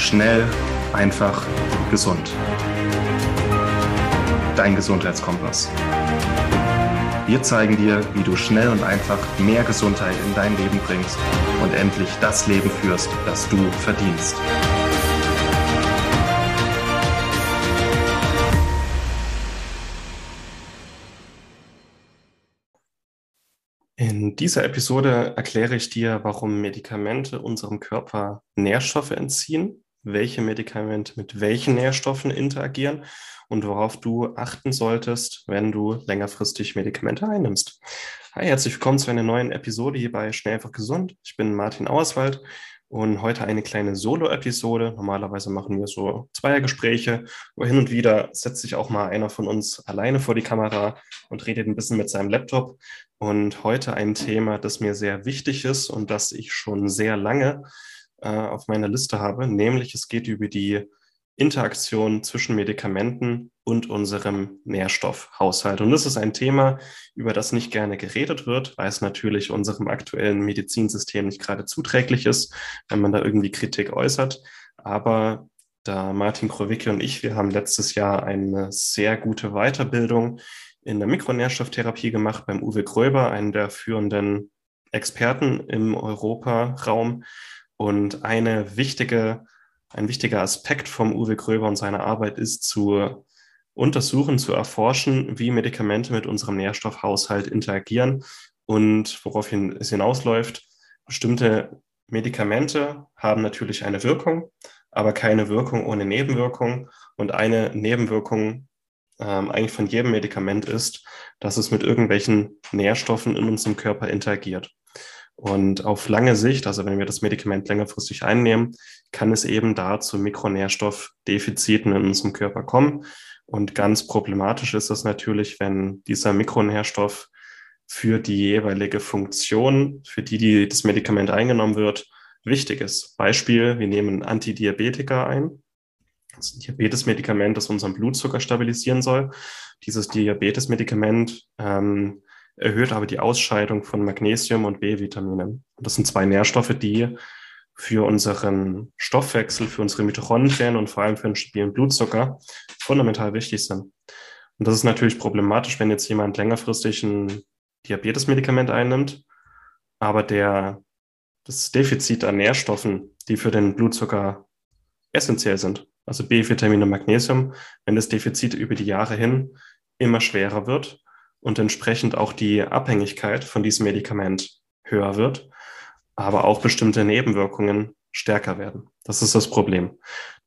Schnell, einfach, gesund. Dein Gesundheitskompass. Wir zeigen dir, wie du schnell und einfach mehr Gesundheit in dein Leben bringst und endlich das Leben führst, das du verdienst. In dieser Episode erkläre ich dir, warum Medikamente unserem Körper Nährstoffe entziehen, welche Medikamente mit welchen Nährstoffen interagieren und worauf du achten solltest, wenn du längerfristig Medikamente einnimmst. Hi, herzlich willkommen zu einer neuen Episode hier bei Schnell einfach gesund. Ich bin Martin Auerswald und heute eine kleine Solo-Episode. Normalerweise machen wir so Zweiergespräche, wo hin und wieder setzt sich auch mal einer von uns alleine vor die Kamera und redet ein bisschen mit seinem Laptop. Und heute ein Thema, das mir sehr wichtig ist und das ich schon sehr lange äh, auf meiner Liste habe, nämlich es geht über die Interaktion zwischen Medikamenten und unserem Nährstoffhaushalt. Und das ist ein Thema, über das nicht gerne geredet wird, weil es natürlich unserem aktuellen Medizinsystem nicht gerade zuträglich ist, wenn man da irgendwie Kritik äußert. Aber da Martin Krowicki und ich, wir haben letztes Jahr eine sehr gute Weiterbildung in der Mikronährstofftherapie gemacht beim Uwe Gröber, einen der führenden Experten im Europaraum. Und eine wichtige ein wichtiger Aspekt vom Uwe Gröber und seiner Arbeit ist zu untersuchen, zu erforschen, wie Medikamente mit unserem Nährstoffhaushalt interagieren und worauf es hinausläuft. Bestimmte Medikamente haben natürlich eine Wirkung, aber keine Wirkung ohne Nebenwirkung. Und eine Nebenwirkung ähm, eigentlich von jedem Medikament ist, dass es mit irgendwelchen Nährstoffen in unserem Körper interagiert. Und auf lange Sicht, also wenn wir das Medikament längerfristig einnehmen, kann es eben da zu Mikronährstoffdefiziten in unserem Körper kommen. Und ganz problematisch ist das natürlich, wenn dieser Mikronährstoff für die jeweilige Funktion, für die, die das Medikament eingenommen wird, wichtig ist. Beispiel, wir nehmen Antidiabetika ein. Das Diabetesmedikament, das unseren Blutzucker stabilisieren soll. Dieses Diabetesmedikament ähm, erhöht aber die Ausscheidung von Magnesium und B-Vitaminen. Das sind zwei Nährstoffe, die für unseren Stoffwechsel, für unsere Mitochondrien und vor allem für den stabilen Blutzucker fundamental wichtig sind. Und das ist natürlich problematisch, wenn jetzt jemand längerfristig ein Diabetesmedikament einnimmt, aber der, das Defizit an Nährstoffen, die für den Blutzucker essentiell sind, also B-Vitamine und Magnesium, wenn das Defizit über die Jahre hin immer schwerer wird und entsprechend auch die Abhängigkeit von diesem Medikament höher wird, aber auch bestimmte Nebenwirkungen stärker werden. Das ist das Problem,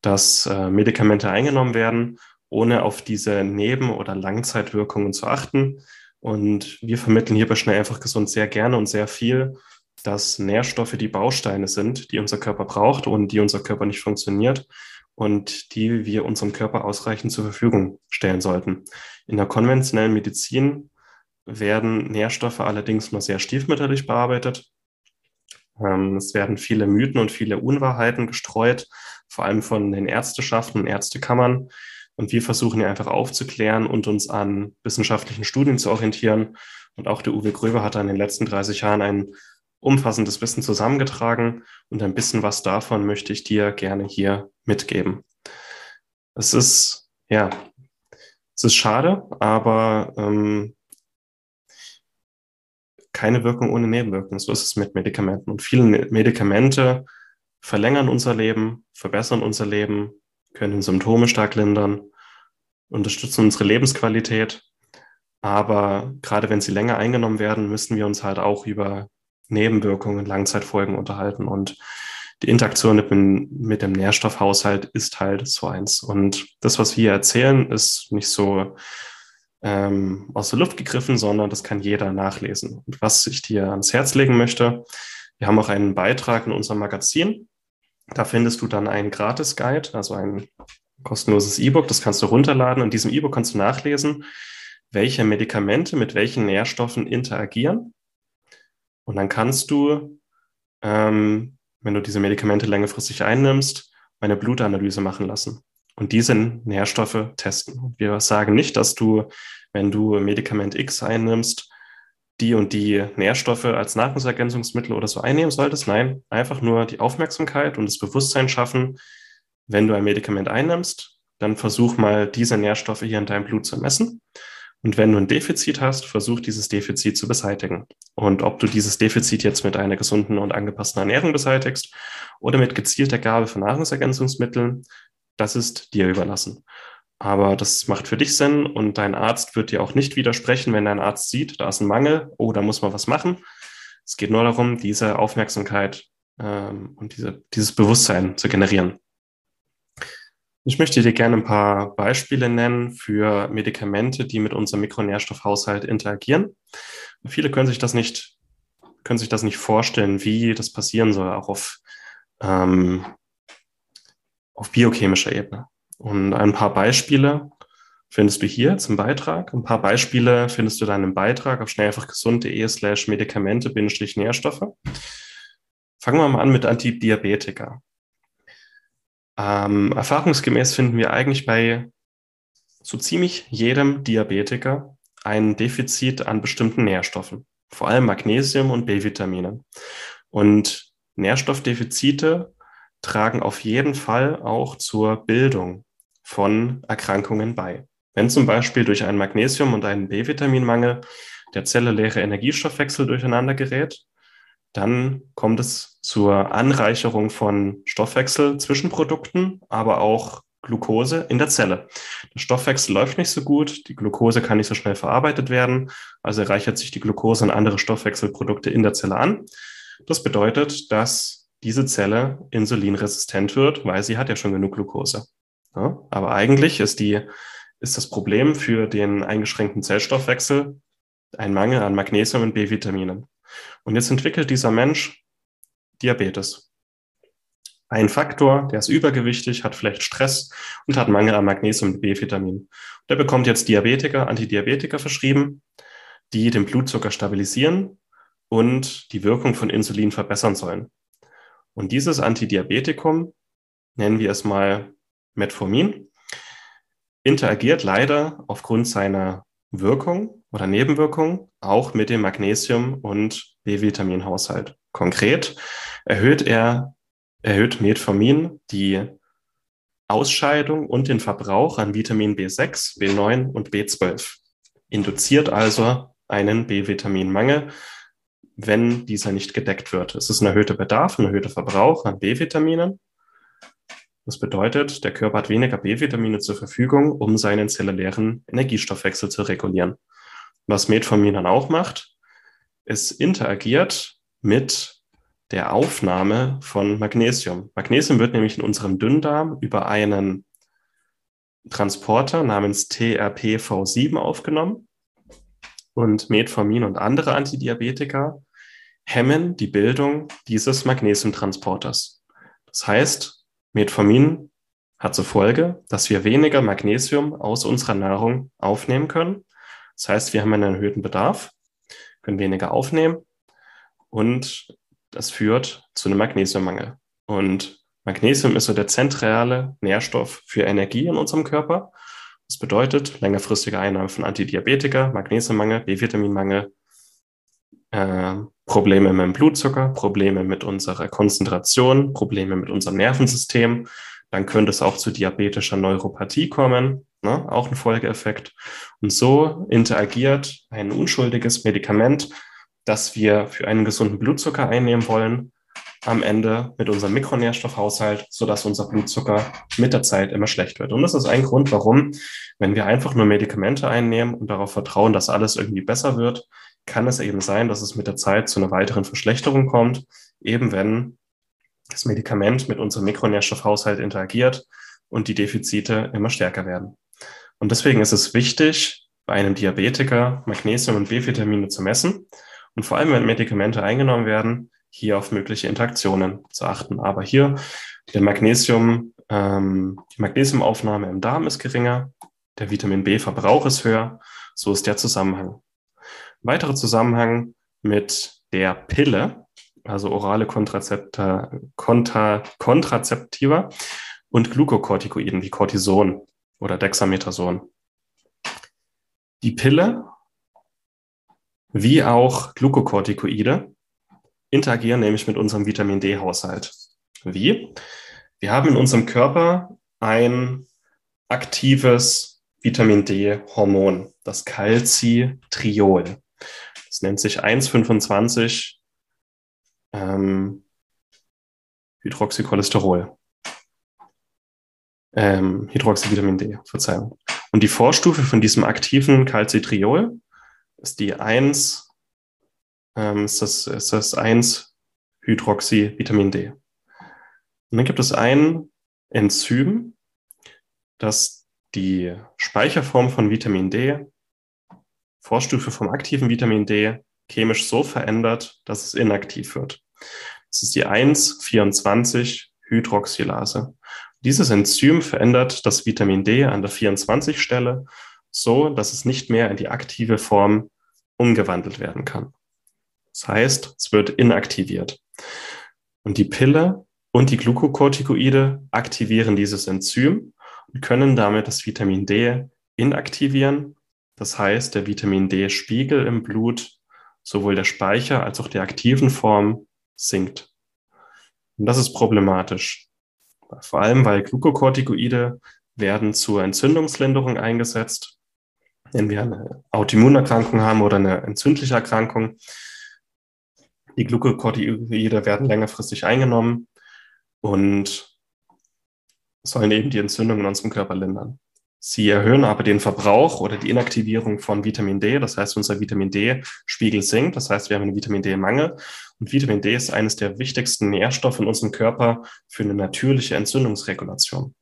dass äh, Medikamente eingenommen werden, ohne auf diese Neben- oder Langzeitwirkungen zu achten. Und wir vermitteln hier bei Schnell einfach gesund sehr gerne und sehr viel, dass Nährstoffe die Bausteine sind, die unser Körper braucht und die unser Körper nicht funktioniert und die wir unserem Körper ausreichend zur Verfügung stellen sollten. In der konventionellen Medizin werden Nährstoffe allerdings nur sehr stiefmütterlich bearbeitet. Ähm, es werden viele Mythen und viele Unwahrheiten gestreut, vor allem von den Ärzteschaften und Ärztekammern. Und wir versuchen hier einfach aufzuklären und uns an wissenschaftlichen Studien zu orientieren. Und auch der Uwe Gröber hat in den letzten 30 Jahren ein umfassendes Wissen zusammengetragen und ein bisschen was davon möchte ich dir gerne hier mitgeben. Es ist, ja, es ist schade, aber ähm, keine Wirkung ohne Nebenwirkungen. So ist es mit Medikamenten. Und viele Medikamente verlängern unser Leben, verbessern unser Leben, können Symptome stark lindern, unterstützen unsere Lebensqualität. Aber gerade wenn sie länger eingenommen werden, müssen wir uns halt auch über Nebenwirkungen, Langzeitfolgen unterhalten. Und die Interaktion mit, dem Nährstoffhaushalt ist halt so eins. Und das, was wir erzählen, ist nicht so ähm, aus der Luft gegriffen, sondern das kann jeder nachlesen. Und was ich dir ans Herz legen möchte, wir haben auch einen Beitrag in unserem Magazin. Da findest du dann einen Gratis-Guide, also ein kostenloses E-Book, das kannst du runterladen. In diesem E-Book kannst du nachlesen, welche Medikamente mit welchen Nährstoffen interagieren und dann kannst du, ähm, wenn du diese Medikamente längerfristig einnimmst, eine Blutanalyse machen lassen und diese Nährstoffe testen. Wir sagen nicht, dass du, wenn du Medikament X einnimmst, die und die Nährstoffe als Nahrungsergänzungsmittel oder so einnehmen solltest. Nein, einfach nur die Aufmerksamkeit und das Bewusstsein schaffen, wenn du ein Medikament einnimmst, dann versuch mal diese Nährstoffe hier in deinem Blut zu messen. Und wenn du ein Defizit hast, versuch dieses Defizit zu beseitigen. Und ob du dieses Defizit jetzt mit einer gesunden und angepassten Ernährung beseitigst oder mit gezielter Gabe von Nahrungsergänzungsmitteln, das ist dir überlassen. Aber das macht für dich Sinn und dein Arzt wird dir auch nicht widersprechen, wenn dein Arzt sieht, da ist ein Mangel, oh, da muss man was machen. Es geht nur darum, diese Aufmerksamkeit ähm, und diese, dieses Bewusstsein zu generieren. Ich möchte dir gerne ein paar Beispiele nennen für Medikamente, die mit unserem Mikronährstoffhaushalt interagieren. Viele können sich das nicht, können sich das nicht vorstellen, wie das passieren soll, auch auf, ähm, auf biochemischer Ebene. Und ein paar Beispiele findest du hier zum Beitrag. Ein paar Beispiele findest du dann im Beitrag auf schnellfachgesund.de slash Medikamente-Nährstoffe. Fangen wir mal an mit Antidiabetika. Ähm, erfahrungsgemäß finden wir eigentlich bei so ziemlich jedem Diabetiker ein Defizit an bestimmten Nährstoffen, vor allem Magnesium und B-Vitaminen. Und Nährstoffdefizite tragen auf jeden Fall auch zur Bildung von Erkrankungen bei. Wenn zum Beispiel durch einen Magnesium- und einen B-Vitaminmangel der zelluläre Energiestoffwechsel durcheinander gerät, dann kommt es zur Anreicherung von Stoffwechsel-Zwischenprodukten, aber auch Glucose in der Zelle. Der Stoffwechsel läuft nicht so gut, die Glucose kann nicht so schnell verarbeitet werden, also reichert sich die Glucose und andere Stoffwechselprodukte in der Zelle an. Das bedeutet, dass diese Zelle insulinresistent wird, weil sie hat ja schon genug Glucose. Ja, aber eigentlich ist die, ist das Problem für den eingeschränkten Zellstoffwechsel ein Mangel an Magnesium und B-Vitaminen. Und jetzt entwickelt dieser Mensch Diabetes. Ein Faktor, der ist übergewichtig, hat vielleicht Stress und hat Mangel an Magnesium und B-Vitamin. Der bekommt jetzt Diabetiker, Antidiabetika verschrieben, die den Blutzucker stabilisieren und die Wirkung von Insulin verbessern sollen. Und dieses Antidiabetikum, nennen wir es mal Metformin, interagiert leider aufgrund seiner Wirkung oder Nebenwirkung auch mit dem Magnesium- und B-Vitaminhaushalt. Konkret erhöht er, erhöht Metformin die Ausscheidung und den Verbrauch an Vitamin B6, B9 und B12. Induziert also einen B-Vitaminmangel, wenn dieser nicht gedeckt wird. Es ist ein erhöhter Bedarf, ein erhöhter Verbrauch an B-Vitaminen das bedeutet, der Körper hat weniger B-Vitamine zur Verfügung, um seinen zellulären Energiestoffwechsel zu regulieren. Was Metformin dann auch macht, es interagiert mit der Aufnahme von Magnesium. Magnesium wird nämlich in unserem Dünndarm über einen Transporter namens TRPV7 aufgenommen. Und Metformin und andere Antidiabetika hemmen die Bildung dieses Magnesiumtransporters. Das heißt, Metformin hat zur Folge, dass wir weniger Magnesium aus unserer Nahrung aufnehmen können. Das heißt, wir haben einen erhöhten Bedarf, können weniger aufnehmen und das führt zu einem Magnesiummangel. Und Magnesium ist so der zentrale Nährstoff für Energie in unserem Körper. Das bedeutet längerfristige Einnahme von Antidiabetika, Magnesiummangel, B-Vitaminmangel, äh, Probleme mit dem Blutzucker, Probleme mit unserer Konzentration, Probleme mit unserem Nervensystem. Dann könnte es auch zu diabetischer Neuropathie kommen, ne? auch ein Folgeeffekt. Und so interagiert ein unschuldiges Medikament, das wir für einen gesunden Blutzucker einnehmen wollen, am Ende mit unserem Mikronährstoffhaushalt, sodass unser Blutzucker mit der Zeit immer schlecht wird. Und das ist ein Grund, warum, wenn wir einfach nur Medikamente einnehmen und darauf vertrauen, dass alles irgendwie besser wird, kann es eben sein, dass es mit der Zeit zu einer weiteren Verschlechterung kommt, eben wenn das Medikament mit unserem Mikronährstoffhaushalt interagiert und die Defizite immer stärker werden. Und deswegen ist es wichtig, bei einem Diabetiker Magnesium und B-Vitamine zu messen und vor allem, wenn Medikamente eingenommen werden, hier auf mögliche Interaktionen zu achten. Aber hier der Magnesium, ähm, die Magnesiumaufnahme im Darm ist geringer, der Vitamin B-Verbrauch ist höher. So ist der Zusammenhang weiterer Zusammenhang mit der Pille, also orale Kontrazepta, Kontra, Kontrazeptiva und Glukokortikoiden wie Cortison oder Dexamethason. Die Pille wie auch Glukokortikoide interagieren nämlich mit unserem Vitamin D-Haushalt. Wie? Wir haben in unserem Körper ein aktives Vitamin D-Hormon, das Calcitriol. Das nennt sich 1,25 ähm, Hydroxycholesterol. Ähm, Hydroxyvitamin D, Verzeihung. Und die Vorstufe von diesem aktiven Calcitriol ist die 1, ähm, ist das, ist das 1 Hydroxyvitamin D. Und dann gibt es ein Enzym, das die Speicherform von Vitamin D, Vorstufe vom aktiven Vitamin D, chemisch so verändert, dass es inaktiv wird. Das ist die 1,24-Hydroxylase. Dieses Enzym verändert das Vitamin D an der 24-Stelle so, dass es nicht mehr in die aktive Form umgewandelt werden kann. Das heißt, es wird inaktiviert. Und die Pille und die Glukokortikoide aktivieren dieses Enzym und können damit das Vitamin D inaktivieren. Das heißt, der Vitamin D-Spiegel im Blut, sowohl der Speicher als auch der aktiven Form, sinkt. Und das ist problematisch. Vor allem, weil Glukokortikoide werden zur Entzündungslinderung eingesetzt. Wenn wir eine Autoimmunerkrankung haben oder eine entzündliche Erkrankung, die Glukokortikoide werden längerfristig eingenommen und sollen eben die Entzündung in unserem Körper lindern. Sie erhöhen aber den Verbrauch oder die Inaktivierung von Vitamin D. Das heißt, unser Vitamin D-Spiegel sinkt. Das heißt, wir haben einen Vitamin D-Mangel. Und Vitamin D ist eines der wichtigsten Nährstoffe in unserem Körper für eine natürliche Entzündungsregulation.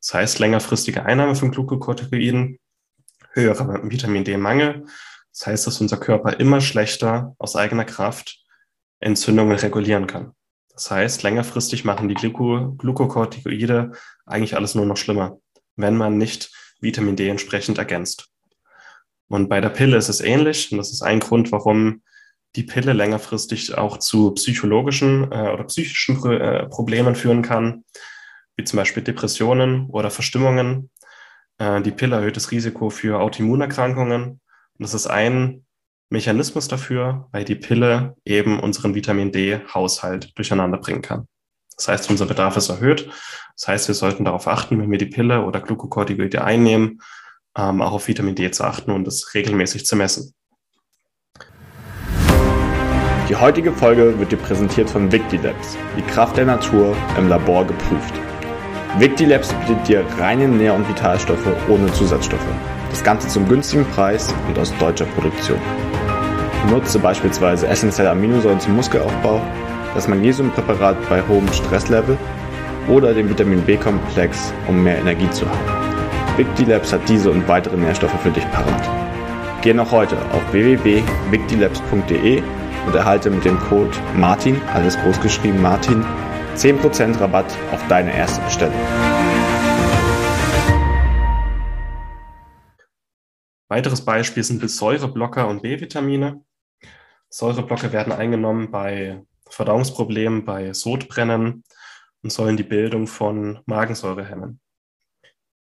Das heißt, längerfristige Einnahme von Glukokortikoiden, höherer Vitamin D-Mangel. Das heißt, dass unser Körper immer schlechter aus eigener Kraft Entzündungen regulieren kann. Das heißt, längerfristig machen die Gluko Glukokortikoide eigentlich alles nur noch schlimmer, wenn man nicht Vitamin D entsprechend ergänzt. Und bei der Pille ist es ähnlich. Und das ist ein Grund, warum die Pille längerfristig auch zu psychologischen äh, oder psychischen äh, Problemen führen kann, wie zum Beispiel Depressionen oder Verstimmungen. Äh, die Pille erhöht das Risiko für Autoimmunerkrankungen. Und das ist ein Mechanismus dafür, weil die Pille eben unseren Vitamin D-Haushalt durcheinander bringen kann. Das heißt, unser Bedarf ist erhöht. Das heißt, wir sollten darauf achten, wenn wir die Pille oder Glukokortikoide einnehmen, ähm, auch auf Vitamin D zu achten und es regelmäßig zu messen. Die heutige Folge wird dir präsentiert von Victilabs, die Kraft der Natur im Labor geprüft. Victilabs bietet dir reine Nähr- und Vitalstoffe ohne Zusatzstoffe. Das Ganze zum günstigen Preis und aus deutscher Produktion. Nutze beispielsweise essentielle Aminosäuren zum Muskelaufbau, das Magnesiumpräparat bei hohem Stresslevel oder den Vitamin B-Komplex, um mehr Energie zu haben. Victilabs hat diese und weitere Nährstoffe für dich parat. Geh noch heute auf www.victilabs.de und erhalte mit dem Code MARTIN, alles großgeschrieben Martin, 10% Rabatt auf deine erste Bestellung. Weiteres Beispiel sind Säureblocker und B-Vitamine. Säureblocker werden eingenommen bei Verdauungsproblemen, bei Sodbrennen und sollen die Bildung von Magensäure hemmen.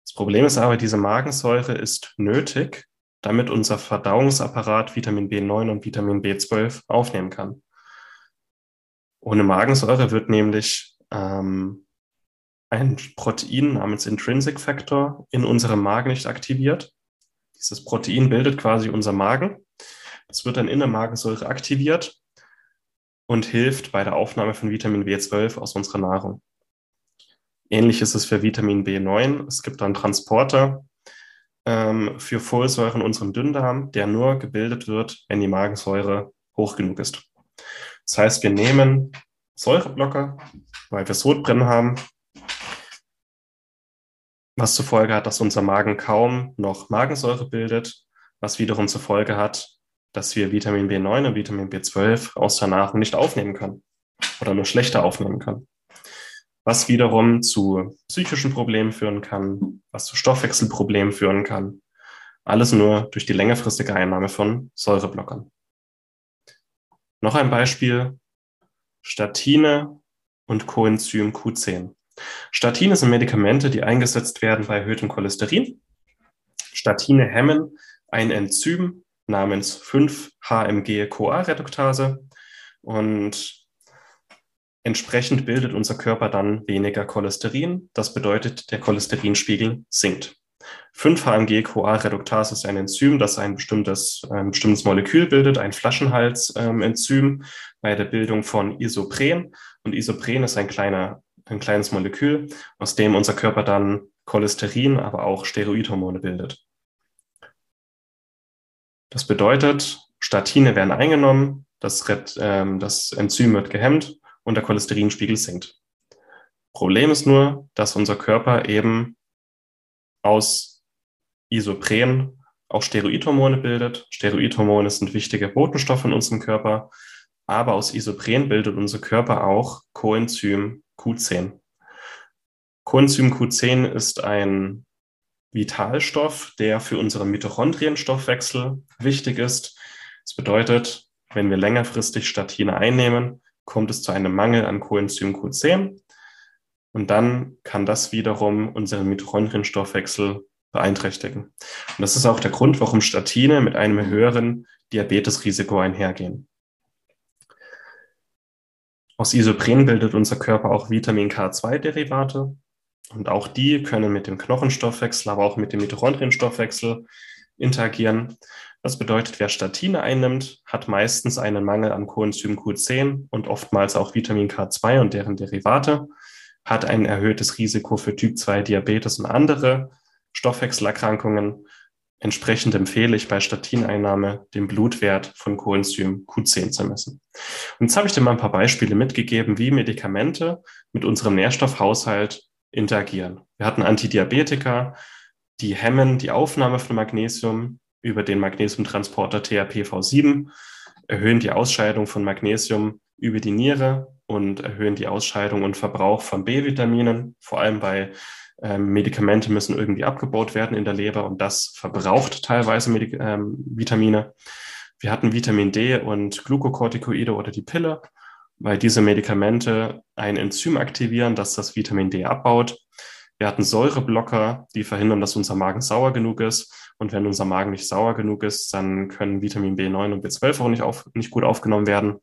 Das Problem ist aber, diese Magensäure ist nötig, damit unser Verdauungsapparat Vitamin B9 und Vitamin B12 aufnehmen kann. Ohne Magensäure wird nämlich ähm, ein Protein namens Intrinsic Factor in unserem Magen nicht aktiviert. Dieses Protein bildet quasi unser Magen es wird dann in der Magensäure aktiviert und hilft bei der Aufnahme von Vitamin B12 aus unserer Nahrung. Ähnlich ist es für Vitamin B9. Es gibt einen Transporter ähm, für Folsäure in unserem Dünndarm, der nur gebildet wird, wenn die Magensäure hoch genug ist. Das heißt, wir nehmen Säureblocker, weil wir Sodbrennen haben, was zur Folge hat, dass unser Magen kaum noch Magensäure bildet, was wiederum zur Folge hat, dass wir Vitamin B9 und Vitamin B12 aus der Nahrung nicht aufnehmen können oder nur schlechter aufnehmen können. Was wiederum zu psychischen Problemen führen kann, was zu Stoffwechselproblemen führen kann. Alles nur durch die längerfristige Einnahme von Säureblockern. Noch ein Beispiel, Statine und Coenzym Q10. Statine sind Medikamente, die eingesetzt werden bei erhöhtem Cholesterin. Statine hemmen ein Enzym, namens 5-HMG-CoA-Reduktase. Und Entsprechend bildet unser Körper dann weniger Cholesterin. Das bedeutet, der Cholesterinspiegel sinkt. 5-HMG-CoA-Reduktase ist ein Enzym, das ein bestimmtes, ein bestimmtes Molekül bildet, ein Flaschenhals-Enzym bei der Bildung von Isopren. Und Isopren ist ein, kleiner, ein kleines Molekül, aus dem unser Körper dann Cholesterin, aber auch Steroidhormone bildet. Das bedeutet, Statine werden eingenommen, das, ähm, das Enzym wird gehemmt und der Cholesterinspiegel sinkt. Problem ist nur, dass unser Körper eben aus Isopren auch Steroidhormone bildet. Steroidhormone sind wichtige Botenstoffe in unserem Körper, aber aus Isopren bildet unser Körper auch Coenzym Q10. Coenzym Q10 ist ein Vitalstoff, der für unseren Mitochondrienstoffwechsel wichtig ist. Das bedeutet, wenn wir längerfristig Statine einnehmen, kommt es zu einem Mangel an Coenzym Q10 und dann kann das wiederum unseren Mitochondrienstoffwechsel beeinträchtigen. Und das ist auch der Grund, warum Statine mit einem höheren Diabetesrisiko einhergehen. Aus Isopren bildet unser Körper auch Vitamin K2-Derivate. Und auch die können mit dem Knochenstoffwechsel, aber auch mit dem Mitochondrienstoffwechsel interagieren. Das bedeutet, wer Statine einnimmt, hat meistens einen Mangel an Coenzym Q10 und oftmals auch Vitamin K2 und deren Derivate, hat ein erhöhtes Risiko für Typ 2 Diabetes und andere Stoffwechselerkrankungen. Entsprechend empfehle ich bei Statineinnahme den Blutwert von Coenzym Q10 zu messen. Und jetzt habe ich dir mal ein paar Beispiele mitgegeben, wie Medikamente mit unserem Nährstoffhaushalt interagieren. Wir hatten Antidiabetika, die hemmen die Aufnahme von Magnesium über den Magnesiumtransporter THPV7, erhöhen die Ausscheidung von Magnesium über die Niere und erhöhen die Ausscheidung und Verbrauch von B-Vitaminen. Vor allem bei ähm, Medikamente müssen irgendwie abgebaut werden in der Leber und das verbraucht teilweise Medik ähm, Vitamine. Wir hatten Vitamin D und Glukokortikoide oder die Pille, weil diese Medikamente ein Enzym aktivieren, das das Vitamin D abbaut. Wir hatten Säureblocker, die verhindern, dass unser Magen sauer genug ist. Und wenn unser Magen nicht sauer genug ist, dann können Vitamin B9 und B12 auch nicht, auf, nicht gut aufgenommen werden.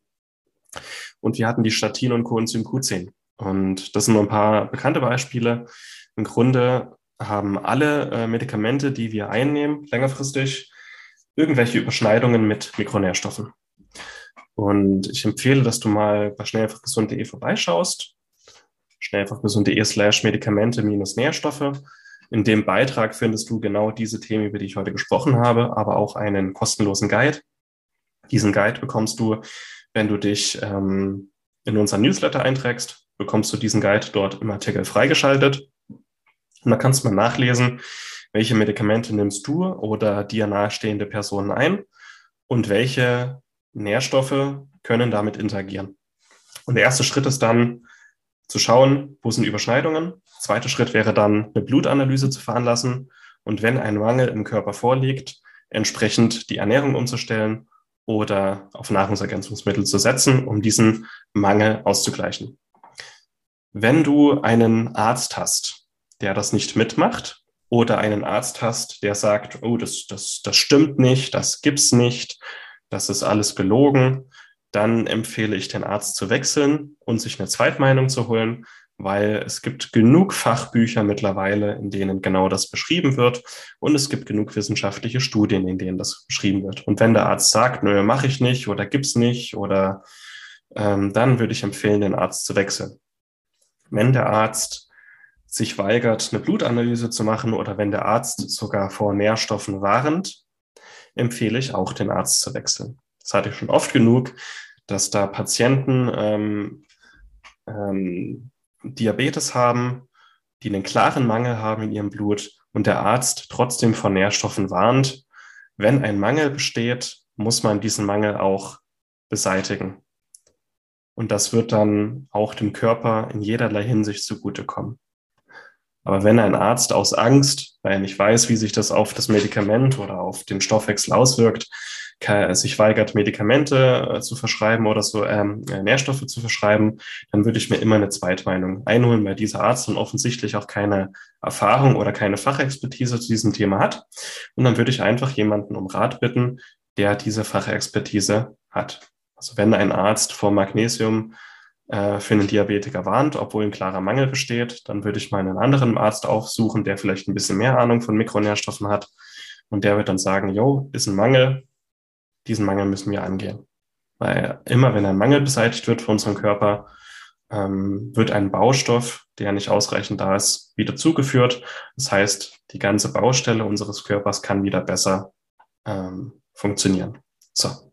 Und wir hatten die Statin und Coenzym Q10. Und das sind nur ein paar bekannte Beispiele. Im Grunde haben alle äh, Medikamente, die wir einnehmen, längerfristig irgendwelche Überschneidungen mit Mikronährstoffen. Und ich empfehle, dass du mal bei schnellfachgesund.de vorbeischaust. schnellfachgesund.de slash Medikamente minus Nährstoffe. In dem Beitrag findest du genau diese Themen, über die ich heute gesprochen habe, aber auch einen kostenlosen Guide. Diesen Guide bekommst du, wenn du dich ähm, in unseren Newsletter einträgst, bekommst du diesen Guide dort im Artikel freigeschaltet. Und da kannst du mal nachlesen, welche Medikamente nimmst du oder dir nahestehende Personen ein und welche Nährstoffe können damit interagieren. Und der erste Schritt ist dann zu schauen, wo sind Überschneidungen Zweiter Schritt wäre dann, eine Blutanalyse zu veranlassen und wenn ein Mangel im Körper vorliegt, entsprechend die Ernährung umzustellen oder auf Nahrungsergänzungsmittel zu setzen, um diesen Mangel auszugleichen. Wenn du einen Arzt hast, der das nicht mitmacht, oder einen Arzt hast, der sagt, oh, das, das, das stimmt nicht, das gibt's nicht, das ist alles gelogen, dann empfehle ich den Arzt zu wechseln und sich eine Zweitmeinung zu holen, weil es gibt genug Fachbücher mittlerweile, in denen genau das beschrieben wird und es gibt genug wissenschaftliche Studien, in denen das beschrieben wird. Und wenn der Arzt sagt, nö, mache ich nicht oder gibt's nicht oder ähm, dann würde ich empfehlen, den Arzt zu wechseln. Wenn der Arzt sich weigert, eine Blutanalyse zu machen oder wenn der Arzt sogar vor Nährstoffen warnt, empfehle ich auch, den Arzt zu wechseln. Das hatte ich schon oft genug, dass da Patienten ähm, ähm, Diabetes haben, die einen klaren Mangel haben in ihrem Blut und der Arzt trotzdem von Nährstoffen warnt. Wenn ein Mangel besteht, muss man diesen Mangel auch beseitigen. Und das wird dann auch dem Körper in jederlei Hinsicht zugutekommen. Aber wenn ein Arzt aus Angst, weil er nicht weiß, wie sich das auf das Medikament oder auf den Stoffwechsel auswirkt, sich weigert, Medikamente äh, zu verschreiben oder so ähm, äh, Nährstoffe zu verschreiben, dann würde ich mir immer eine Zweitmeinung einholen, weil dieser Arzt dann offensichtlich auch keine Erfahrung oder keine Fachexpertise zu diesem Thema hat. Und dann würde ich einfach jemanden um Rat bitten, der diese Fachexpertise hat. Also wenn ein Arzt vor Magnesium äh, für einen Diabetiker warnt, obwohl ein klarer Mangel besteht, dann würde ich mal einen anderen Arzt aufsuchen, der vielleicht ein bisschen mehr Ahnung von Mikronährstoffen hat. Und der wird dann sagen, jo, ist ein Mangel, diesen Mangel müssen wir angehen. Weil immer wenn ein Mangel beseitigt wird für unseren Körper, ähm, wird ein Baustoff, der nicht ausreichend da ist, wieder zugeführt. Das heißt, die ganze Baustelle unseres Körpers kann wieder besser ähm, funktionieren. So.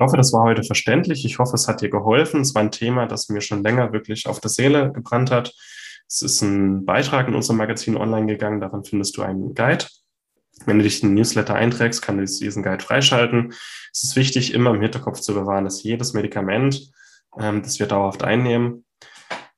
Ich hoffe, das war heute verständlich. Ich hoffe, es hat dir geholfen. Es war ein Thema, das mir schon länger wirklich auf der Seele gebrannt hat. Es ist ein Beitrag in unserem Magazin online gegangen. Darin findest du einen Guide. Wenn du dich in den Newsletter einträgst, kann du diesen Guide freischalten. Es ist wichtig, immer im Hinterkopf zu bewahren, dass jedes Medikament, ähm, das wir dauerhaft einnehmen,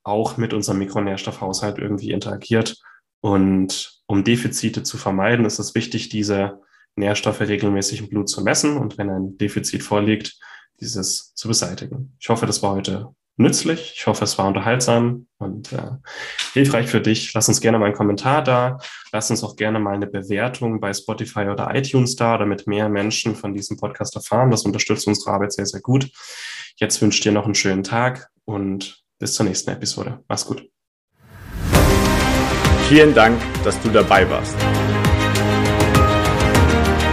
auch mit unserem Mikronährstoffhaushalt irgendwie interagiert. Und um Defizite zu vermeiden, ist es wichtig, diese Nährstoffe regelmäßig im Blut zu messen und wenn ein Defizit vorliegt, dieses zu beseitigen. Ich hoffe, das war heute nützlich. Ich hoffe, es war unterhaltsam und äh, hilfreich für dich. Lass uns gerne mal einen Kommentar da. Lass uns auch gerne mal eine Bewertung bei Spotify oder iTunes da, damit mehr Menschen von diesem Podcast erfahren. Das unterstützt unsere Arbeit sehr, sehr gut. Jetzt wünsche ich dir noch einen schönen Tag und bis zur nächsten Episode. Mach's gut. Vielen Dank, dass du dabei warst.